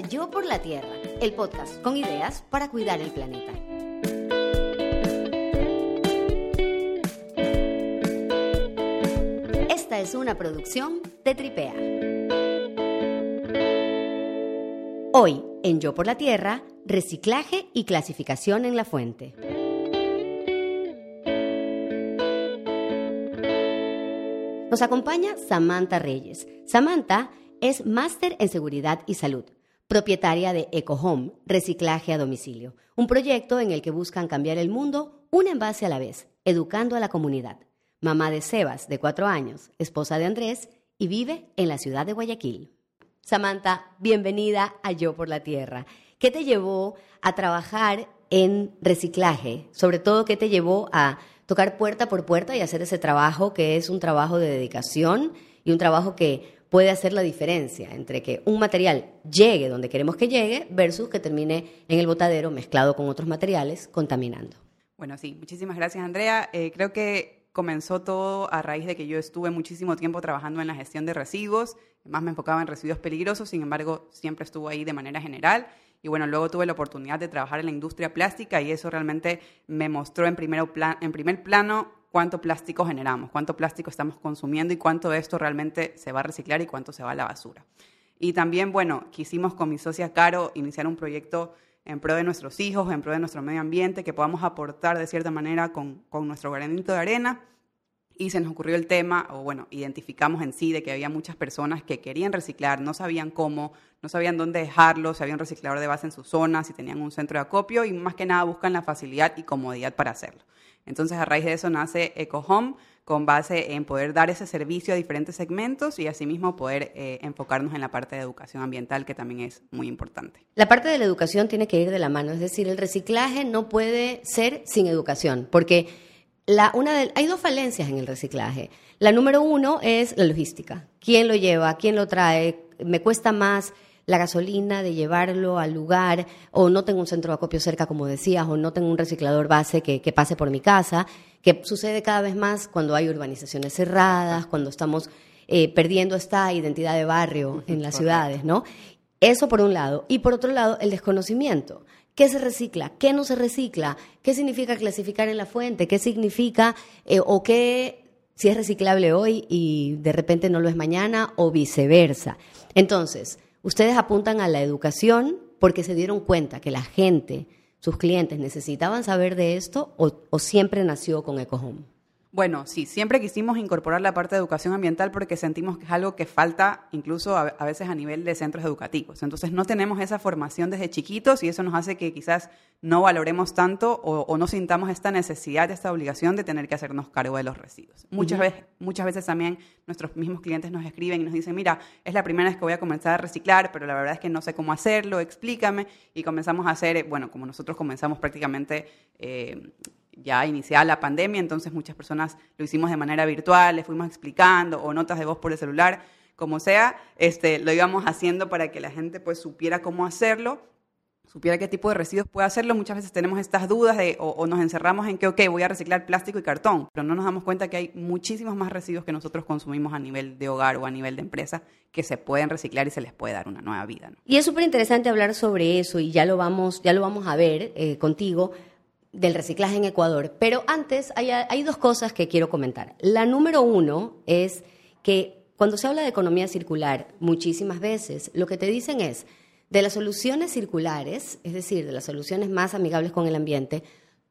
Yo por la Tierra, el podcast con ideas para cuidar el planeta. Esta es una producción de Tripea. Hoy, en Yo por la Tierra, reciclaje y clasificación en la fuente. Nos acompaña Samantha Reyes. Samantha es máster en seguridad y salud, propietaria de EcoHome, reciclaje a domicilio, un proyecto en el que buscan cambiar el mundo un envase a la vez, educando a la comunidad. Mamá de Sebas, de cuatro años, esposa de Andrés y vive en la ciudad de Guayaquil. Samantha, bienvenida a Yo por la Tierra. ¿Qué te llevó a trabajar en reciclaje? Sobre todo, ¿qué te llevó a tocar puerta por puerta y hacer ese trabajo que es un trabajo de dedicación y un trabajo que puede hacer la diferencia entre que un material llegue donde queremos que llegue versus que termine en el botadero mezclado con otros materiales contaminando. Bueno, sí, muchísimas gracias Andrea. Eh, creo que comenzó todo a raíz de que yo estuve muchísimo tiempo trabajando en la gestión de residuos, más me enfocaba en residuos peligrosos, sin embargo siempre estuvo ahí de manera general y bueno, luego tuve la oportunidad de trabajar en la industria plástica y eso realmente me mostró en, en primer plano cuánto plástico generamos, cuánto plástico estamos consumiendo y cuánto de esto realmente se va a reciclar y cuánto se va a la basura. Y también, bueno, quisimos con mi socia Caro iniciar un proyecto en pro de nuestros hijos, en pro de nuestro medio ambiente, que podamos aportar de cierta manera con, con nuestro granito de arena y se nos ocurrió el tema, o bueno, identificamos en sí de que había muchas personas que querían reciclar, no sabían cómo, no sabían dónde dejarlo, si había un reciclador de base en su zona, si tenían un centro de acopio y más que nada buscan la facilidad y comodidad para hacerlo. Entonces, a raíz de eso nace EcoHome, con base en poder dar ese servicio a diferentes segmentos y asimismo poder eh, enfocarnos en la parte de educación ambiental, que también es muy importante. La parte de la educación tiene que ir de la mano, es decir, el reciclaje no puede ser sin educación, porque una hay dos falencias en el reciclaje. La número uno es la logística. ¿Quién lo lleva? ¿Quién lo trae? Me cuesta más la gasolina de llevarlo al lugar, o no tengo un centro de acopio cerca, como decías, o no tengo un reciclador base que, pase por mi casa, que sucede cada vez más cuando hay urbanizaciones cerradas, cuando estamos eh, perdiendo esta identidad de barrio en las ciudades, ¿no? Eso por un lado. Y por otro lado, el desconocimiento. ¿Qué se recicla? ¿Qué no se recicla? ¿Qué significa clasificar en la fuente? ¿Qué significa eh, o qué si es reciclable hoy y de repente no lo es mañana o viceversa? Entonces, ustedes apuntan a la educación porque se dieron cuenta que la gente, sus clientes, necesitaban saber de esto o, o siempre nació con EcoHome. Bueno, sí, siempre quisimos incorporar la parte de educación ambiental porque sentimos que es algo que falta incluso a, veces a nivel de centros educativos. Entonces no tenemos esa formación desde chiquitos y eso nos hace que quizás no valoremos tanto o, no sintamos esta necesidad, esta obligación de tener que hacernos cargo de los residuos. Muchas, veces, muchas veces también nuestros mismos clientes nos escriben y nos dicen, mira, es la primera vez que voy a comenzar a reciclar, pero la verdad es que no sé cómo hacerlo, explícame. Y comenzamos a hacer, bueno, como nosotros comenzamos prácticamente... Eh, ya iniciada la pandemia, entonces muchas personas lo hicimos de manera virtual, les fuimos explicando o notas de voz por el celular, como sea, este, lo íbamos haciendo para que la gente pues supiera cómo hacerlo, supiera qué tipo de residuos puede hacerlo. Muchas veces tenemos estas dudas de, o, nos encerramos en que, ok, voy a reciclar plástico y cartón, pero no nos damos cuenta que hay muchísimos más residuos que nosotros consumimos a nivel de hogar o a nivel de empresa que se pueden reciclar y se les puede dar una nueva vida. Y es súper interesante hablar sobre eso y ya lo vamos, ya lo vamos a ver eh, contigo del reciclaje en Ecuador. Pero antes hay, dos cosas que quiero comentar. La número uno es que cuando se habla de economía circular, muchísimas veces lo que te dicen es, de las soluciones circulares, es decir, de las soluciones más amigables con el ambiente,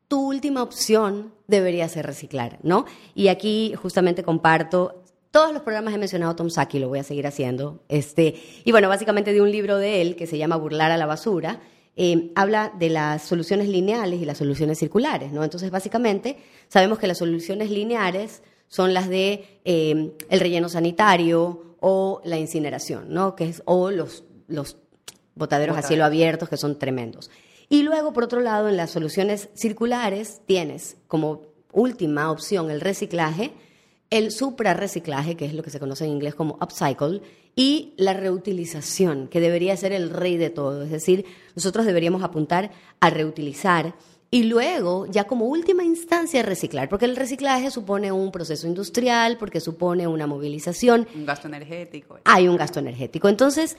tu última opción debería ser reciclar, ¿no? Y aquí justamente comparto todos los programas he mencionado Tom Saki, lo voy a seguir haciendo. Este, y bueno, básicamente de un libro de él que se llama Burlar a la basura, eh, habla de las soluciones lineales y las soluciones circulares, ¿no? Entonces, básicamente, sabemos que las soluciones lineares son las de eh, el relleno sanitario o la incineración, ¿no? Que es, o los, los botaderos a cielo abierto, que son tremendos. Y luego, por otro lado, en las soluciones circulares tienes como última opción el reciclaje, el suprarreciclaje, que es lo que se conoce en inglés como upcycle, y la reutilización, que debería ser el rey de todo. Es decir, nosotros deberíamos apuntar a reutilizar y luego, ya como última instancia, reciclar, porque el reciclaje supone un proceso industrial, porque supone una movilización. Un gasto energético. Hay un gasto energético. Entonces,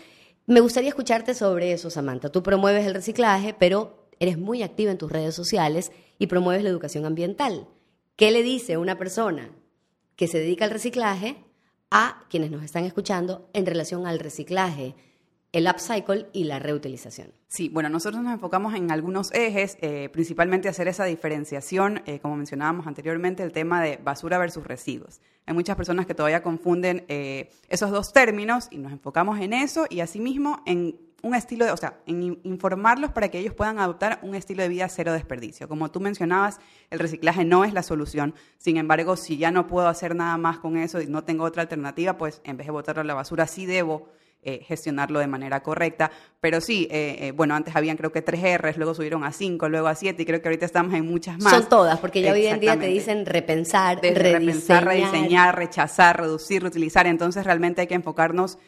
Me gustaría escucharte sobre eso, Samantha. Tú promueves el reciclaje, pero eres muy activa en tus redes sociales y promueves la educación ambiental. ¿Qué le dice una persona que se dedica al reciclaje a quienes nos están escuchando en relación al reciclaje? el upcycle y la reutilización. Sí, bueno, nosotros nos enfocamos en algunos ejes, eh, principalmente hacer esa diferenciación, eh, como mencionábamos anteriormente, el tema de basura versus residuos. Hay muchas personas que todavía confunden eh, esos dos términos y nos enfocamos en eso y asimismo en un estilo de, o sea, en informarlos para que ellos puedan adoptar un estilo de vida cero desperdicio. Como tú mencionabas, el reciclaje no es la solución. Sin embargo, si ya no puedo hacer nada más con eso y no tengo otra alternativa, pues en vez de botarlo a la basura, sí debo eh, gestionarlo de manera correcta. Pero sí, eh, eh, bueno, antes habían creo que tres R's, luego subieron a cinco, luego a siete y creo que ahorita estamos en muchas más. Son todas, porque ya hoy en día te dicen repensar, repensar, rediseñar, rechazar, reducir, reutilizar. Entonces realmente hay que enfocarnos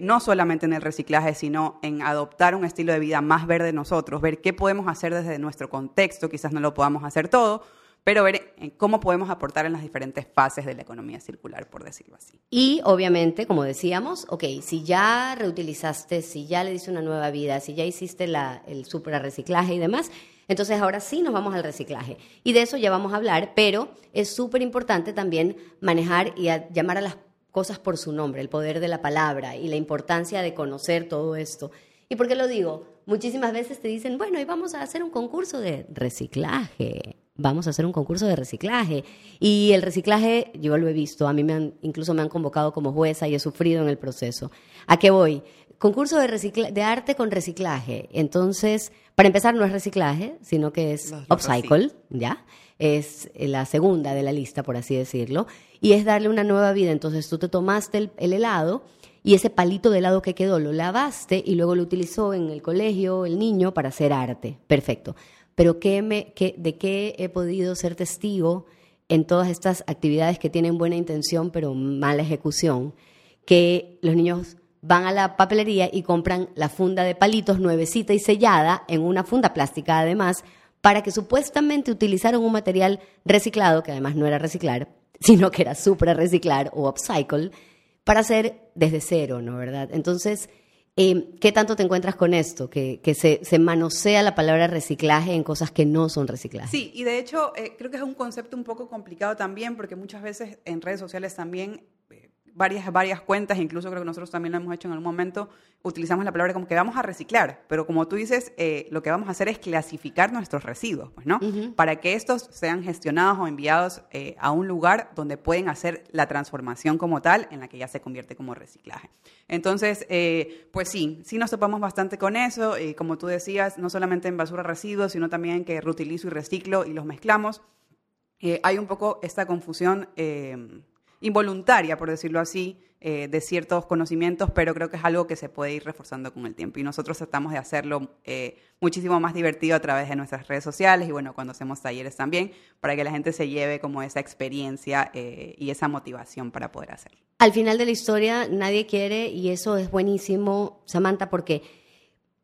no solamente en el reciclaje, sino en adoptar un estilo de vida más verde nosotros, ver qué podemos hacer desde nuestro contexto, quizás no lo podamos hacer todo, pero ver eh, cómo podemos aportar en las diferentes fases de la economía circular, por decirlo así. Y obviamente, como decíamos, ok, si ya reutilizaste, si ya le diste una nueva vida, si ya hiciste la, el super reciclaje y demás, entonces ahora sí nos vamos al reciclaje. Y de eso ya vamos a hablar, pero es súper importante también manejar y llamar a las cosas por su nombre, el poder de la palabra y la importancia de conocer todo esto. ¿Y por qué lo digo? Muchísimas veces te dicen, bueno, y vamos a hacer un concurso de reciclaje vamos a hacer un concurso de reciclaje. Y el reciclaje, yo lo he visto, a mí me han, incluso me han convocado como jueza y he sufrido en el proceso. ¿A qué voy? Concurso de, de arte con reciclaje. Entonces, para empezar, no es reciclaje, sino que es upcycle, ¿ya? Es la segunda de la lista, por así decirlo. Y es darle una nueva vida. Entonces, tú te tomaste el, el helado y ese palito de helado que quedó lo lavaste y luego lo utilizó en el colegio el niño para hacer arte. Perfecto pero ¿qué me, qué, ¿de qué he podido ser testigo en todas estas actividades que tienen buena intención pero mala ejecución? Que los niños van a la papelería y compran la funda de palitos nuevecita y sellada en una funda plástica además para que supuestamente utilizaron un material reciclado, que además no era reciclar, sino que era supra reciclar o upcycle, para hacer desde cero, ¿no? ¿Verdad? Entonces, eh, ¿Qué tanto te encuentras con esto? Que, se, se, manosea la palabra reciclaje en cosas que no son reciclaje. Sí, y de hecho eh, creo que es un concepto un poco complicado también porque muchas veces en redes sociales también varias, varias cuentas, incluso creo que nosotros también lo hemos hecho en algún momento, utilizamos la palabra como que vamos a reciclar, pero como tú dices, eh, lo que vamos a hacer es clasificar nuestros residuos, pues, ¿no? Para que estos sean gestionados o enviados eh, a un lugar donde pueden hacer la transformación como tal, en la que ya se convierte como reciclaje. Entonces, eh, pues sí, sí nos topamos bastante con eso, y como tú decías, no solamente en basura residuos, sino también que reutilizo y reciclo y los mezclamos. hay un poco esta confusión involuntaria, por decirlo así, eh, de ciertos conocimientos, pero creo que es algo que se puede ir reforzando con el tiempo. Y nosotros tratamos de hacerlo eh, muchísimo más divertido a través de nuestras redes sociales y bueno, cuando hacemos talleres también, para que la gente se lleve como esa experiencia eh, y esa motivación para poder hacerlo. Al final de la historia nadie quiere, y eso es buenísimo, Samantha, porque,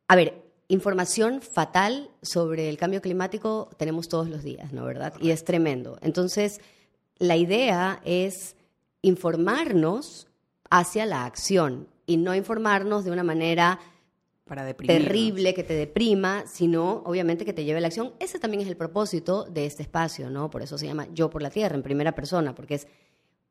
a ver, información fatal sobre el cambio climático tenemos todos los días, ¿no? ¿Verdad? Y es tremendo. Entonces, la idea es informarnos hacia la acción y no informarnos de una manera terrible que te deprima, sino obviamente que te lleve a la acción. Ese también es el propósito de este espacio, ¿no? Por eso se llama Yo por la Tierra, en primera persona, porque es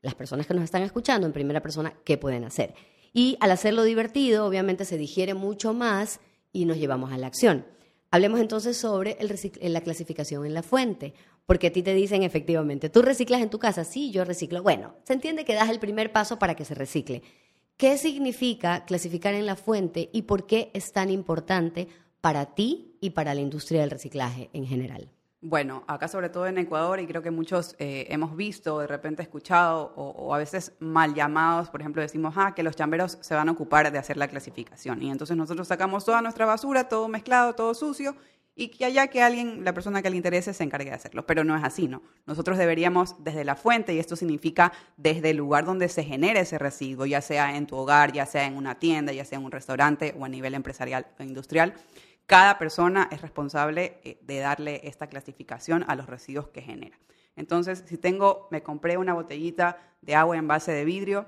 las personas que nos están escuchando en primera persona qué pueden hacer. Y al hacerlo divertido, obviamente se digiere mucho más y nos llevamos a la acción. Hablemos entonces sobre la clasificación en la fuente, porque a ti te dicen efectivamente, ¿tú reciclas en tu casa? Sí, yo reciclo. Bueno, se entiende que das el primer paso para que se recicle. ¿Qué significa clasificar en la fuente y por qué es tan importante para ti y para la industria del reciclaje en general? Bueno, acá sobre todo en Ecuador, y creo que muchos eh, hemos visto, de repente escuchado, o, a veces mal llamados, por ejemplo, decimos, ah, que los chamberos se van a ocupar de hacer la clasificación. Y entonces nosotros sacamos toda nuestra basura, todo mezclado, todo sucio, y que allá que alguien, la persona que le interese, se encargue de hacerlo. Pero no es así, ¿no? Nosotros deberíamos desde la fuente, y esto significa desde el lugar donde se genera ese residuo, ya sea en tu hogar, ya sea en una tienda, ya sea en un restaurante o a nivel empresarial o industrial, cada persona es responsable eh, de darle esta clasificación a los residuos que genera. Entonces, si tengo, me compré una botellita de agua en base de vidrio,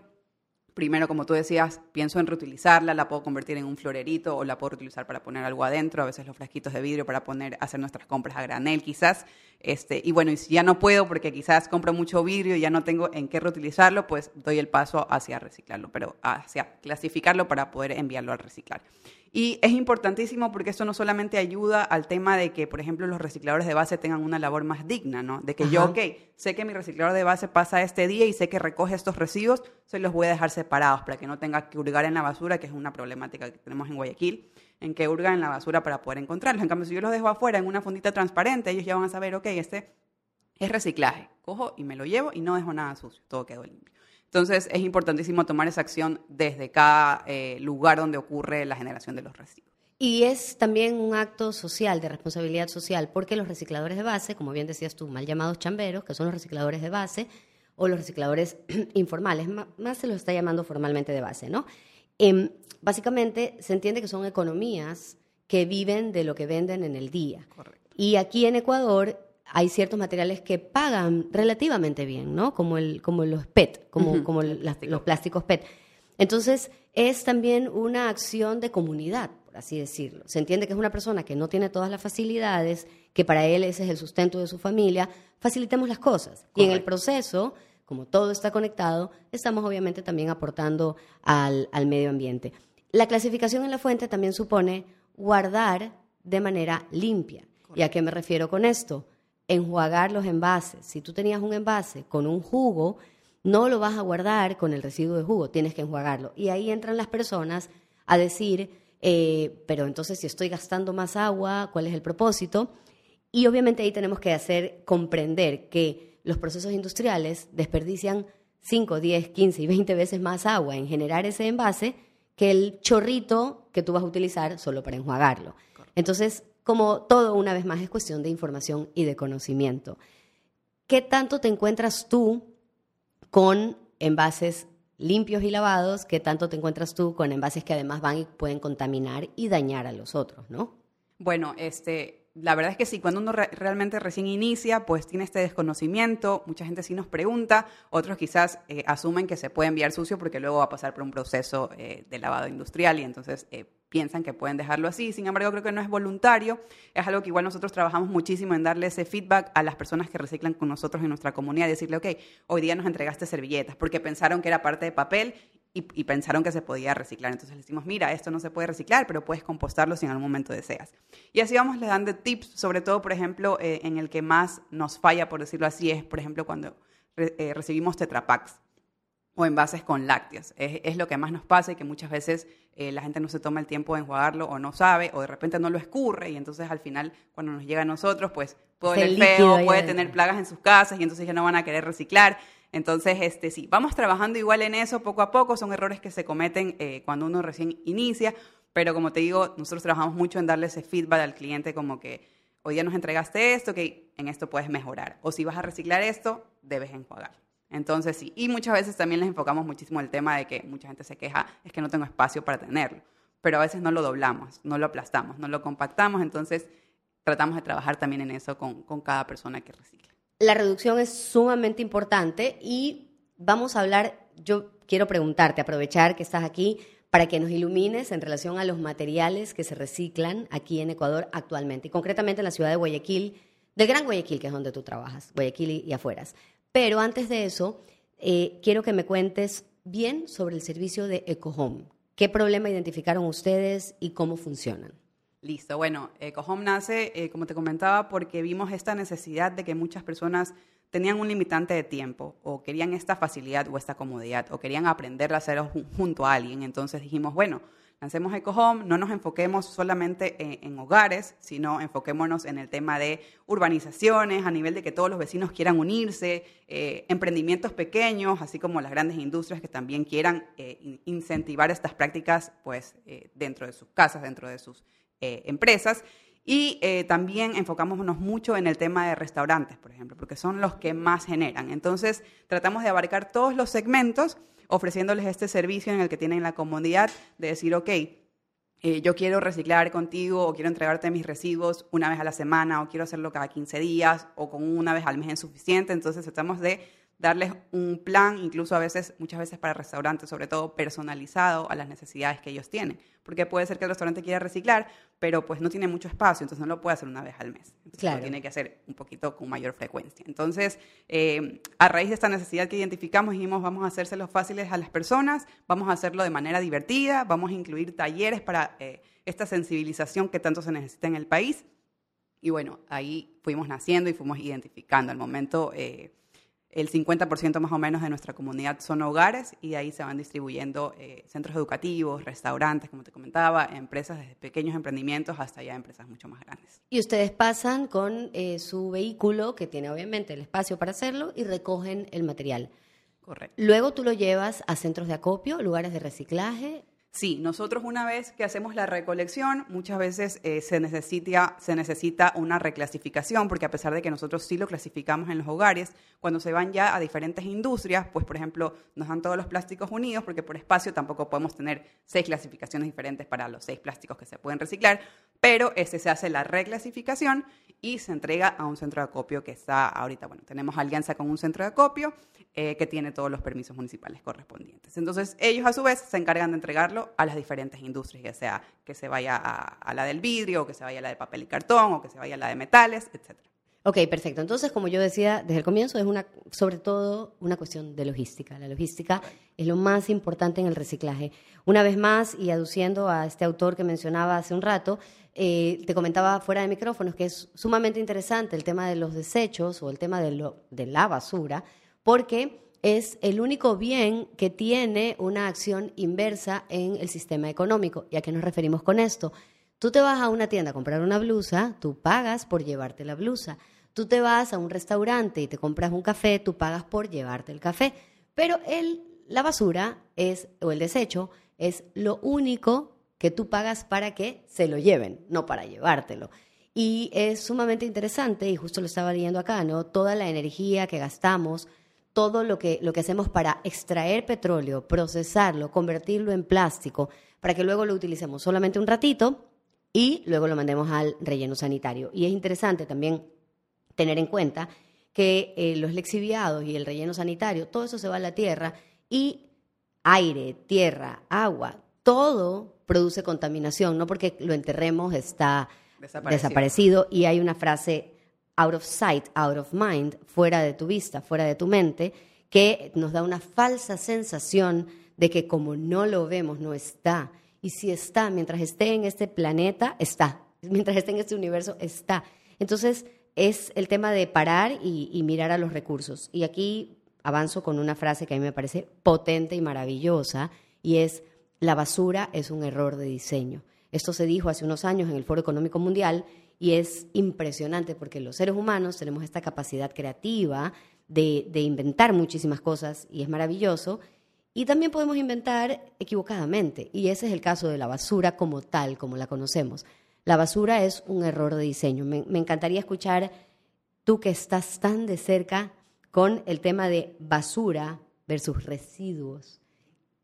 Primero, como tú decías, pienso en reutilizarla, la puedo convertir en un florerito o la puedo reutilizar para poner algo adentro, a veces los frasquitos de vidrio para poner, hacer nuestras compras a granel quizás. Este, y bueno, y si ya no puedo porque quizás compro mucho vidrio y ya no tengo en qué reutilizarlo, pues doy el paso hacia reciclarlo, pero hacia clasificarlo para poder enviarlo al reciclar. Y es importantísimo porque esto no solamente ayuda al tema de que, por ejemplo, los recicladores de base tengan una labor más digna, ¿no? De que yo, ok, sé que mi reciclador de base pasa este día y sé que recoge estos residuos, se los voy a dejar separados para que no tenga que hurgar en la basura, que es una problemática que tenemos en Guayaquil, en que hurgan en la basura para poder encontrarlos. En cambio, si yo los dejo afuera en una fundita transparente, ellos ya van a saber, ok, este es reciclaje. Cojo y me lo llevo y no dejo nada sucio, todo quedó limpio. Entonces es importantísimo tomar esa acción desde cada eh, lugar donde ocurre la generación de los residuos. Y es también un acto social, de responsabilidad social, porque los recicladores de base, como bien decías tú, mal llamados chamberos, que son los recicladores de base, o los recicladores informales, más se los está llamando formalmente de base, ¿no? Em, básicamente se entiende que son economías que viven de lo que venden en el día. Correcto. Y aquí en Ecuador hay ciertos materiales que pagan relativamente bien, ¿no? Como, el, como los PET, como, como los plásticos PET. Entonces, es también una acción de comunidad, por así decirlo. Se entiende que es una persona que no tiene todas las facilidades, que para él ese es el sustento de su familia, facilitemos las cosas. Y en el proceso, como todo está conectado, estamos obviamente también aportando al, al medio ambiente. La clasificación en la fuente también supone guardar de manera limpia. ¿Y a qué me refiero con esto? Enjuagar los envases. Si tú tenías un envase con un jugo, no lo vas a guardar con el residuo de jugo, tienes que enjuagarlo. Y ahí entran las personas a decir, eh, pero entonces si estoy gastando más agua, ¿cuál es el propósito? Y obviamente ahí tenemos que hacer comprender que los procesos industriales desperdician 5, 10, 15 y 20 veces más agua en generar ese envase que el chorrito que tú vas a utilizar solo para enjuagarlo. Entonces, como todo, una vez más, es cuestión de información y de conocimiento. ¿Qué tanto te encuentras tú con envases limpios y lavados? ¿Qué tanto te encuentras tú con envases que además van y pueden contaminar y dañar a los otros, no? Bueno, este, la verdad es que sí, cuando uno realmente recién inicia, pues tiene este desconocimiento, mucha gente sí nos pregunta, otros quizás eh, asumen que se puede enviar sucio porque luego va a pasar por un proceso eh, de lavado industrial y entonces eh, piensan que pueden dejarlo así. Sin embargo, creo que no es voluntario, es algo que igual nosotros trabajamos muchísimo en darle ese feedback a las personas que reciclan con nosotros en nuestra comunidad, decirle, ok, hoy día nos entregaste servilletas porque pensaron que era parte de papel y, pensaron que se podía reciclar. Entonces le decimos, mira, esto no se puede reciclar, pero puedes compostarlo si en algún momento deseas. Y así vamos le dando tips, sobre todo, por ejemplo, eh, en el que más nos falla, por decirlo así, es, por ejemplo, cuando eh, recibimos tetrapacks o envases con lácteos. Es, lo que más nos pasa y que muchas veces eh, la gente no se toma el tiempo de enjuagarlo o no sabe o de repente no lo escurre y entonces al final cuando nos llega a nosotros pues puede feo, puede tener plagas en sus casas y entonces ya no van a querer reciclar. Entonces, este, sí, vamos trabajando igual en eso poco a poco, son errores que se cometen eh, cuando uno recién inicia, pero como te digo, nosotros trabajamos mucho en darle ese feedback al cliente como que hoy día nos entregaste esto, que en esto puedes mejorar, o si vas a reciclar esto, debes enjuagar. Entonces, sí, y muchas veces también les enfocamos muchísimo el tema de que mucha gente se queja, es que no tengo espacio para tenerlo, pero a veces no lo doblamos, no lo aplastamos, no lo compactamos, entonces tratamos de trabajar también en eso con, con cada persona que recicla la reducción es sumamente importante y vamos a hablar, yo quiero preguntarte, aprovechar que estás aquí para que nos ilumines en relación a los materiales que se reciclan aquí en Ecuador actualmente, y concretamente en la ciudad de Guayaquil, del Gran Guayaquil, que es donde tú trabajas, Guayaquil y, afueras. Pero antes de eso, eh, quiero que me cuentes bien sobre el servicio de EcoHome. ¿Qué problema identificaron ustedes y cómo funcionan? Listo, bueno, EcoHome nace, eh, como te comentaba, porque vimos esta necesidad de que muchas personas tenían un limitante de tiempo o querían esta facilidad o esta comodidad o querían aprender a hacerlo junto a alguien. Entonces dijimos, bueno, lancemos EcoHome, no nos enfoquemos solamente en, hogares, sino enfoquémonos en el tema de urbanizaciones, a nivel de que todos los vecinos quieran unirse, eh, emprendimientos pequeños, así como las grandes industrias que también quieran eh, incentivar estas prácticas pues, dentro de sus casas, dentro de sus eh, empresas. Y eh, también enfocámonos mucho en el tema de restaurantes, por ejemplo, porque son los que más generan. Entonces, tratamos de abarcar todos los segmentos, ofreciéndoles este servicio en el que tienen la comodidad de decir, ok, eh, yo quiero reciclar contigo o quiero entregarte mis residuos una vez a la semana o quiero hacerlo cada 15 días o con una vez al mes es suficiente. Entonces, tratamos de darles un plan, incluso a veces, muchas veces para restaurantes, sobre todo personalizado a las necesidades que ellos tienen. Porque puede ser que el restaurante quiera reciclar, pero pues no tiene mucho espacio, entonces no lo puede hacer una vez al mes. Entonces lo tiene que hacer un poquito con mayor frecuencia. Entonces, eh, a raíz de esta necesidad que identificamos, dijimos, vamos a hacérselos fáciles a las personas, vamos a hacerlo de manera divertida, vamos a incluir talleres para eh, esta sensibilización que tanto se necesita en el país. Y bueno, ahí fuimos naciendo y fuimos identificando. Al momento... Eh, el 50% más o menos de nuestra comunidad son hogares y ahí se van distribuyendo eh, centros educativos, restaurantes, como te comentaba, empresas desde pequeños emprendimientos hasta ya empresas mucho más grandes. Y ustedes pasan con eh, su vehículo, que tiene obviamente el espacio para hacerlo, y recogen el material. Correcto. Luego tú lo llevas a centros de acopio, lugares de reciclaje. Sí, nosotros una vez que hacemos la recolección, muchas veces eh, se, necesita, se necesita una reclasificación, porque a pesar de que nosotros sí lo clasificamos en los hogares, cuando se van ya a diferentes industrias, pues por ejemplo nos dan todos los plásticos unidos, porque por espacio tampoco podemos tener seis clasificaciones diferentes para los seis plásticos que se pueden reciclar, pero ese se hace la reclasificación y se entrega a un centro de acopio que está ahorita, bueno, tenemos alianza con un centro de acopio eh, que tiene todos los permisos municipales correspondientes. Entonces, ellos a su vez se encargan de entregarlo a las diferentes industrias, ya sea que se vaya a, la del vidrio, o que se vaya a la de papel y cartón, o que se vaya a la de metales, etc. Ok, perfecto. Entonces, como yo decía desde el comienzo, es una, sobre todo una cuestión de logística. La logística es lo más importante en el reciclaje. Una vez más, y aduciendo a este autor que mencionaba hace un rato, eh, te comentaba fuera de micrófonos que es sumamente interesante el tema de los desechos o el tema de, lo, de la basura, porque es el único bien que tiene una acción inversa en el sistema económico. ¿Y a qué nos referimos con esto? Tú te vas a una tienda a comprar una blusa, tú pagas por llevarte la blusa. Tú te vas a un restaurante y te compras un café, tú pagas por llevarte el café. Pero el, la basura es, o el desecho es lo único que tú pagas para que se lo lleven, no para llevártelo. Y es sumamente interesante, y justo lo estaba leyendo acá, ¿no? Toda la energía que gastamos, todo lo que, lo que hacemos para extraer petróleo, procesarlo, convertirlo en plástico, para que luego lo utilicemos solamente un ratito y luego lo mandemos al relleno sanitario. Y es interesante también tener en cuenta que eh, los lexiviados y el relleno sanitario, todo eso se va a la tierra y aire, tierra, agua, todo produce contaminación, no porque lo enterremos está desaparecido. y hay una frase out of sight, out of mind, fuera de tu vista, fuera de tu mente, que nos da una falsa sensación de que como no lo vemos, no está. Y si está, mientras esté en este planeta, está. Mientras esté en este universo, está. Entonces, es el tema de parar y, y mirar a los recursos. Y aquí avanzo con una frase que a mí me parece potente y maravillosa, y es, la basura es un error de diseño. Esto se dijo hace unos años en el Foro Económico Mundial y es impresionante porque los seres humanos tenemos esta capacidad creativa de, inventar muchísimas cosas y es maravilloso. Y también podemos inventar equivocadamente y ese es el caso de la basura como tal, como la conocemos. La basura es un error de diseño. Me, me encantaría escuchar tú que estás tan de cerca con el tema de basura versus residuos.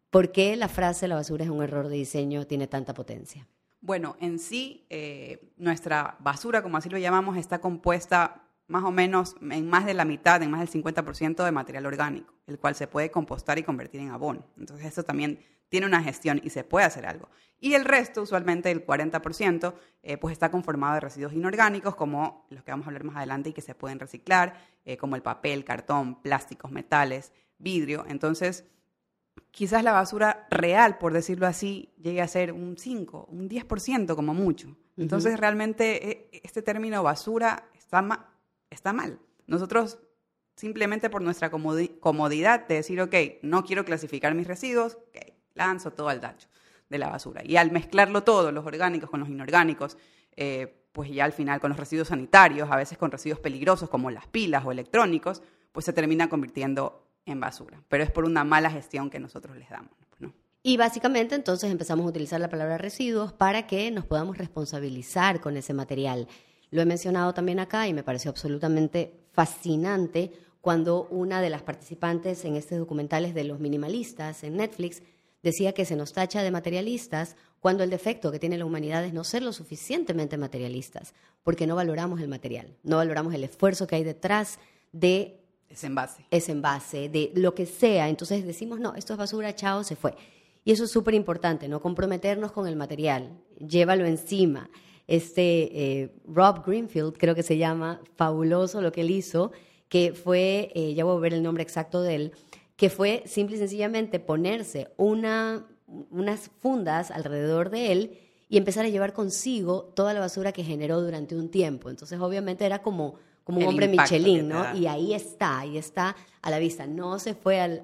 ¿Por qué la frase la basura es un error de diseño tiene tanta potencia? Bueno, en sí, eh, nuestra basura, como así lo llamamos, está compuesta más o menos en más de la mitad, en más del 50% de material orgánico, el cual se puede compostar y convertir en abono. Entonces, esto también tiene una gestión y se puede hacer algo. Y el resto, usualmente el 40%, eh, pues está conformado de residuos inorgánicos, como los que vamos a hablar más adelante y que se pueden reciclar, eh, como el papel, cartón, plásticos, metales, vidrio. Entonces, quizás la basura real, por decirlo así, llegue a ser un 5, un 10% como mucho. Entonces, realmente eh, este término basura está, está mal. Nosotros simplemente por nuestra comodidad de decir, ok, no quiero clasificar mis residuos, lanzo todo al tacho de la basura. Y al mezclarlo todo, los orgánicos con los inorgánicos, eh, pues ya al final con los residuos sanitarios, a veces con residuos peligrosos como las pilas o electrónicos, pues se termina convirtiendo en basura, pero es por una mala gestión que nosotros les damos. Y básicamente entonces empezamos a utilizar la palabra residuos para que nos podamos responsabilizar con ese material. Lo he mencionado también acá y me pareció absolutamente fascinante cuando una de las participantes en estos documentales de los minimalistas en Netflix decía que se nos tacha de materialistas cuando el defecto que tiene la humanidad es no ser lo suficientemente materialistas, porque no valoramos el material, no valoramos el esfuerzo que hay detrás de Es envase. Es envase, de lo que sea. Entonces decimos, no, esto es basura, chao, se fue. Y eso es súper importante, no comprometernos con el material. Llévalo encima. Este eh, Rob Greenfield, creo que se llama, fabuloso lo que él hizo, que fue, eh, ya voy a ver el nombre exacto de él, que fue simple y sencillamente ponerse una, unas fundas alrededor de él y empezar a llevar consigo toda la basura que generó durante un tiempo. Entonces, obviamente era como, como un hombre Michelin, ¿no? Y ahí está, ahí está a la vista. No se fue al,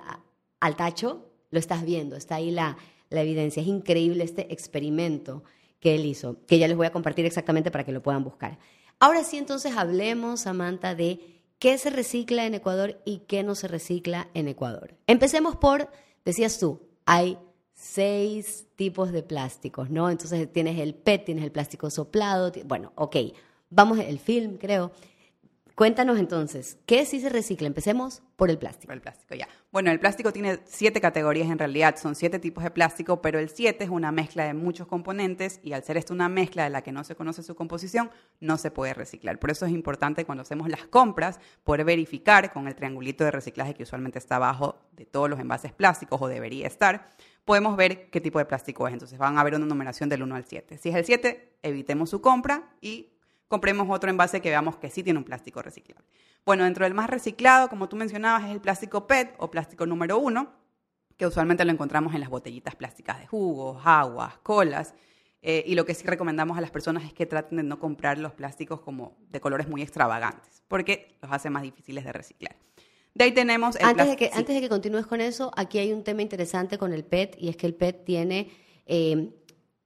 al tacho, lo estás viendo, está ahí la, la evidencia. Es increíble este experimento que él hizo, que ya les voy a compartir exactamente para que lo puedan buscar. Ahora sí, entonces hablemos, Samantha, de qué se recicla en Ecuador y qué no se recicla en Ecuador. Empecemos por, decías tú, hay seis tipos de plásticos, ¿no? Entonces tienes el PET, tienes el plástico soplado, bueno, ok, vamos, el film, creo. Cuéntanos entonces, ¿qué sí se recicla? Empecemos por el plástico. El plástico, ya. Bueno, el plástico tiene siete categorías en realidad, son siete tipos de plástico, pero el siete es una mezcla de muchos componentes y al ser esto una mezcla de la que no se conoce su composición, no se puede reciclar. Por eso es importante cuando hacemos las compras poder verificar con el triangulito de reciclaje que usualmente está abajo de todos los envases plásticos o debería estar, podemos ver qué tipo de plástico es. Entonces van a ver una numeración del 1 al 7. Si es el 7, evitemos su compra y compremos otro envase que veamos que sí tiene un plástico reciclable. Bueno, dentro del más reciclado, como tú mencionabas, es el plástico PET o plástico número uno, que usualmente lo encontramos en las botellitas plásticas de jugos, aguas, colas. Eh, y lo que sí recomendamos a las personas es que traten de no comprar los plásticos como de colores muy extravagantes, porque los hace más difíciles de reciclar. De ahí tenemos el antes de que Antes de que continúes con eso, aquí hay un tema interesante con el PET, y es que el PET tiene, eh,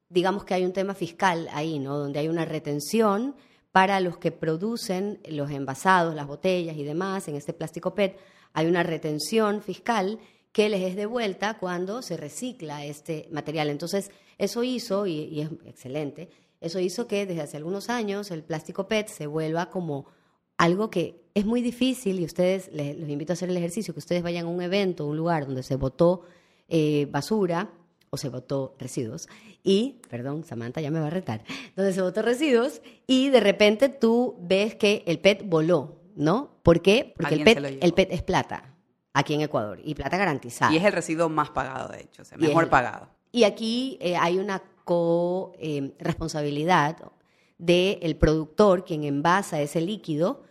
digamos que hay un tema fiscal ahí, ¿no? Donde hay una retención para los que producen los envasados, las botellas y demás en este plástico PET, hay una retención fiscal que les es devuelta cuando se recicla este material. Entonces, eso hizo, y, es excelente, eso hizo que desde hace algunos años el plástico PET se vuelva como algo que es muy difícil y ustedes, les, invito a hacer el ejercicio, que ustedes vayan a un evento, un lugar donde se botó eh, basura o se botó residuos y, perdón, Samantha ya me va a retar, donde se botó residuos y de repente tú ves que el PET voló, ¿no? ¿Por qué? Porque el PET, el PET es plata aquí en Ecuador y plata garantizada. Y es el residuo más pagado, de hecho, o sea, mejor pagado. Y aquí eh, hay una co-responsabilidad eh, del productor, quien envasa ese líquido,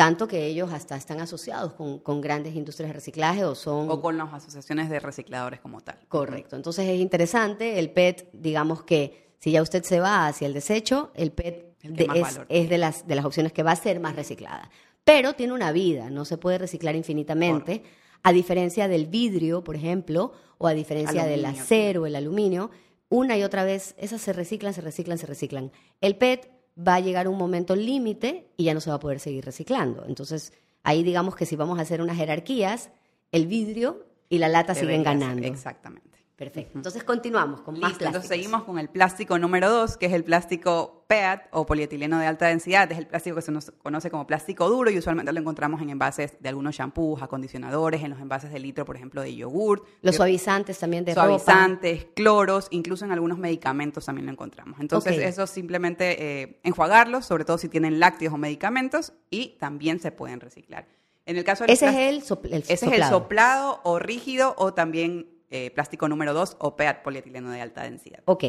tanto que ellos hasta están asociados con, grandes industrias de reciclaje o son... O con las asociaciones de recicladores como tal. Correcto. Entonces es interesante, el PET, digamos que si ya usted se va hacia el desecho, el PET es, de, las, de las opciones que va a ser más reciclada. Pero tiene una vida, no se puede reciclar infinitamente, a diferencia del vidrio, por ejemplo, o a diferencia del acero, o el aluminio, una y otra vez, esas se reciclan, se reciclan, se reciclan. El PET va a llegar un momento límite y ya no se va a poder seguir reciclando. Entonces, ahí digamos que si vamos a hacer unas jerarquías, el vidrio y la lata siguen ganando. exactamente. Perfecto. Entonces continuamos con más plásticos. Entonces seguimos con el plástico número dos, que es el plástico PET o polietileno de alta densidad. Es el plástico que se nos conoce como plástico duro y usualmente lo encontramos en envases de algunos shampoos, acondicionadores, en los envases de litro, por ejemplo, de yogur. Los suavizantes también de Suavizantes, cloros, incluso en algunos medicamentos también lo encontramos. Entonces eso simplemente eh, enjuagarlos, sobre todo si tienen lácteos o medicamentos, y también se pueden reciclar. En el caso ese es el, soplado. Ese es el soplado o rígido o también eh, plástico número 2 o PET, polietileno de alta densidad. Ok.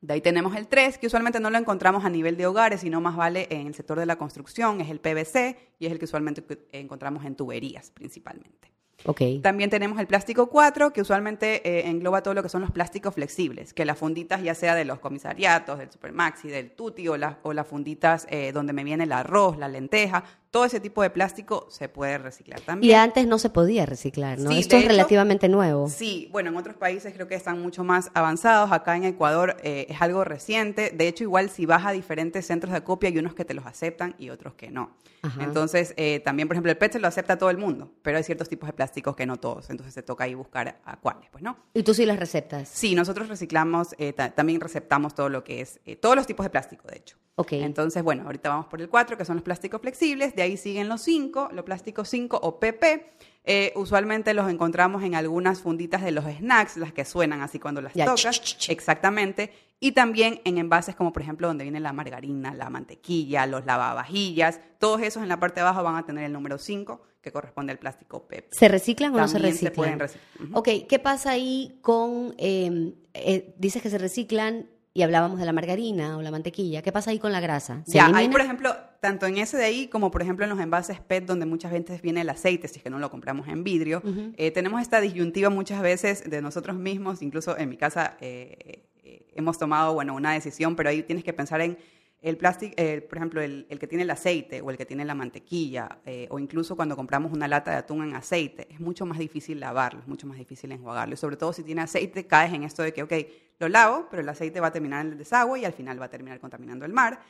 De ahí tenemos el 3, que usualmente no lo encontramos a nivel de hogares, sino más vale en el sector de la construcción, es el PVC y es el que usualmente encontramos en tuberías principalmente. Okay. También tenemos el plástico 4, que usualmente eh, engloba todo lo que son los plásticos flexibles, que las funditas ya sea de los comisariatos, del Supermaxi, del Tuti o, o las funditas eh, donde me viene el arroz, la lenteja, todo ese tipo de plástico se puede reciclar también. Y antes no se podía reciclar, ¿no? Esto es relativamente nuevo. Sí, bueno, en otros países creo que están mucho más avanzados. Acá en Ecuador eh, es algo reciente. De hecho, igual si vas a diferentes centros de acopio, hay unos que te los aceptan y otros que no. Entonces, eh, también, por ejemplo, el PET se lo acepta todo el mundo, pero hay ciertos tipos de plásticos que no todos. Entonces, se toca ahí buscar a cuáles, pues, ¿no? ¿Y tú sí las receptas? Sí, nosotros reciclamos, eh, también receptamos todo lo que es, todos los tipos de plástico, de hecho. Ok. Entonces, bueno, ahorita vamos por el 4, que son los plásticos flexibles, de ahí siguen los 5, los plásticos 5 o PP. Eh, usualmente los encontramos en algunas funditas de los snacks, las que suenan así cuando las Ya, tocas. ch, ch, ch. Exactamente. Y también en envases como por ejemplo donde viene la margarina, la mantequilla, los lavavajillas. Todos esos en la parte de abajo van a tener el número 5, que corresponde al plástico PP. ¿Se reciclan o no se También se reciclan? pueden reciclar. Ujú. Ok, ¿qué pasa ahí con, eh, eh, dices que se reciclan y hablábamos de la margarina o la mantequilla, ¿qué pasa ahí con la grasa? ¿Se Ya, hay por ejemplo, tanto en ese de ahí como por ejemplo en los envases PET donde muchas veces viene el aceite, si es que no lo compramos en vidrio, eh, tenemos esta disyuntiva muchas veces de nosotros mismos, incluso en mi casa eh, eh, hemos tomado, bueno, una decisión, pero ahí tienes que pensar en el plástico, eh, por ejemplo, el, el que tiene el aceite o el que tiene la mantequilla, eh, o incluso cuando compramos una lata de atún en aceite, es mucho más difícil lavarlo, es mucho más difícil enjuagarlo. Y sobre todo si tiene aceite, caes en esto de que, ok, lo lavo, pero el aceite va a terminar en el desagüe y al final va a terminar contaminando el mar,